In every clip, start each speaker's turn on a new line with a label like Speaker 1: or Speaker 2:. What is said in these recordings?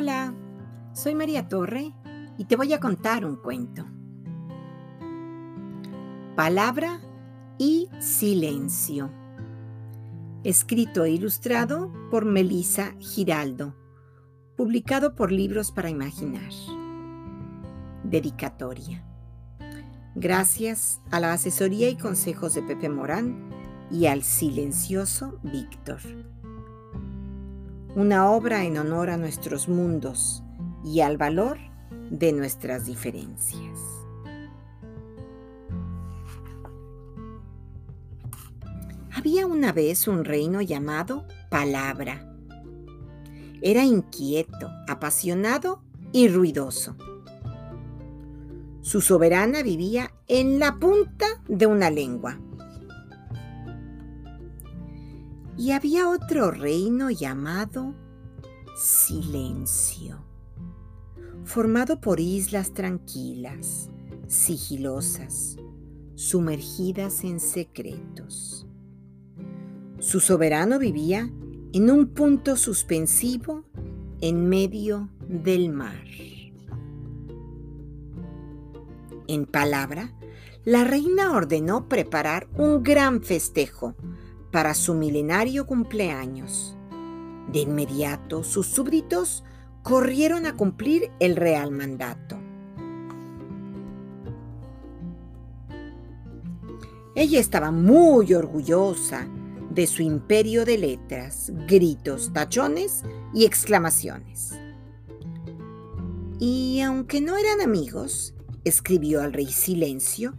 Speaker 1: Hola, soy María Torre y te voy a contar un cuento. Palabra y silencio. Escrito e ilustrado por Melisa Giraldo. Publicado por Libros para Imaginar. Dedicatoria. Gracias a la asesoría y consejos de Pepe Morán y al silencioso Víctor una obra en honor a nuestros mundos y al valor de nuestras diferencias. Había una vez un reino llamado Palabra. Era inquieto, apasionado y ruidoso. Su soberana vivía en la punta de una lengua y había otro reino llamado silencio, formado por islas tranquilas, sigilosas, sumergidas en secretos. Su soberano vivía en un punto suspensivo en medio del mar. En palabra, la reina ordenó preparar un gran festejo para su milenario cumpleaños. De inmediato sus súbditos corrieron a cumplir el real mandato. Ella estaba muy orgullosa de su imperio de letras, gritos, tachones y exclamaciones. Y aunque no eran amigos, escribió al rey Silencio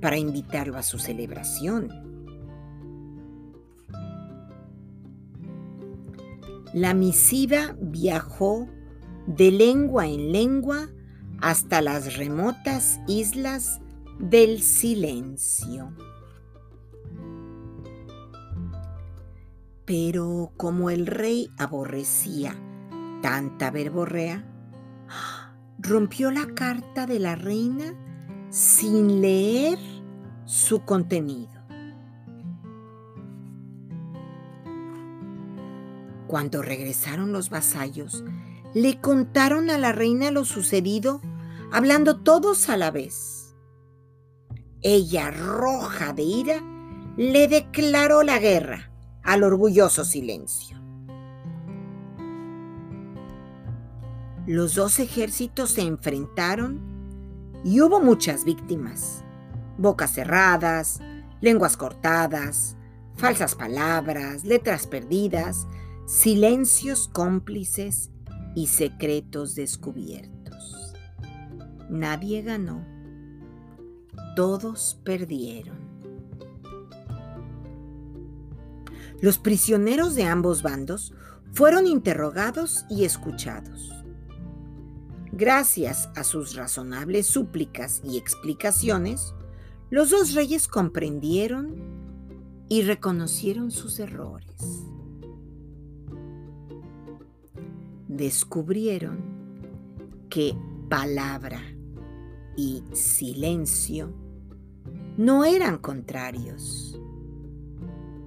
Speaker 1: para invitarlo a su celebración. La misiva viajó de lengua en lengua hasta las remotas islas del silencio. Pero como el rey aborrecía tanta verborrea, rompió la carta de la reina sin leer su contenido. Cuando regresaron los vasallos, le contaron a la reina lo sucedido, hablando todos a la vez. Ella, roja de ira, le declaró la guerra al orgulloso silencio. Los dos ejércitos se enfrentaron y hubo muchas víctimas. Bocas cerradas, lenguas cortadas, falsas palabras, letras perdidas, silencios cómplices y secretos descubiertos. Nadie ganó, todos perdieron. Los prisioneros de ambos bandos fueron interrogados y escuchados. Gracias a sus razonables súplicas y explicaciones, los dos reyes comprendieron y reconocieron sus errores. Descubrieron que palabra y silencio no eran contrarios,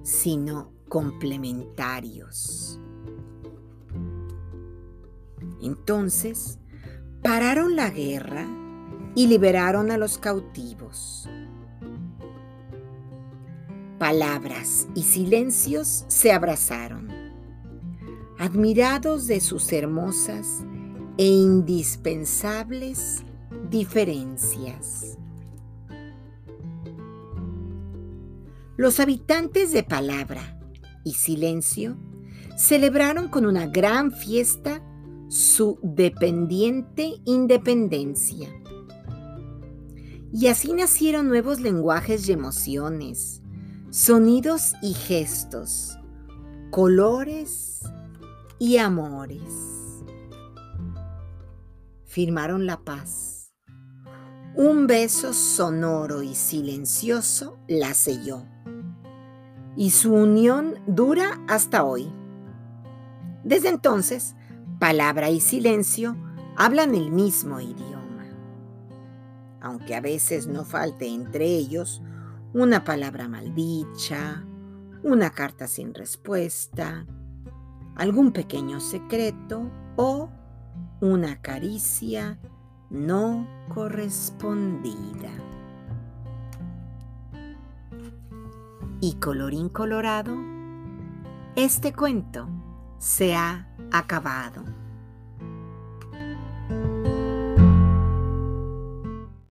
Speaker 1: sino complementarios. Entonces, pararon la guerra y liberaron a los cautivos. Palabras y silencios se abrazaron admirados de sus hermosas e indispensables diferencias. Los habitantes de Palabra y Silencio celebraron con una gran fiesta su dependiente independencia. Y así nacieron nuevos lenguajes y emociones, sonidos y gestos, colores y amores. Firmaron la paz. Un beso sonoro y silencioso la selló. Y su unión dura hasta hoy. Desde entonces, palabra y silencio hablan el mismo idioma. Aunque a veces no falte entre ellos una palabra maldicha, una carta sin respuesta, algún pequeño secreto o una caricia no correspondida. Y colorín colorado, este cuento se ha acabado.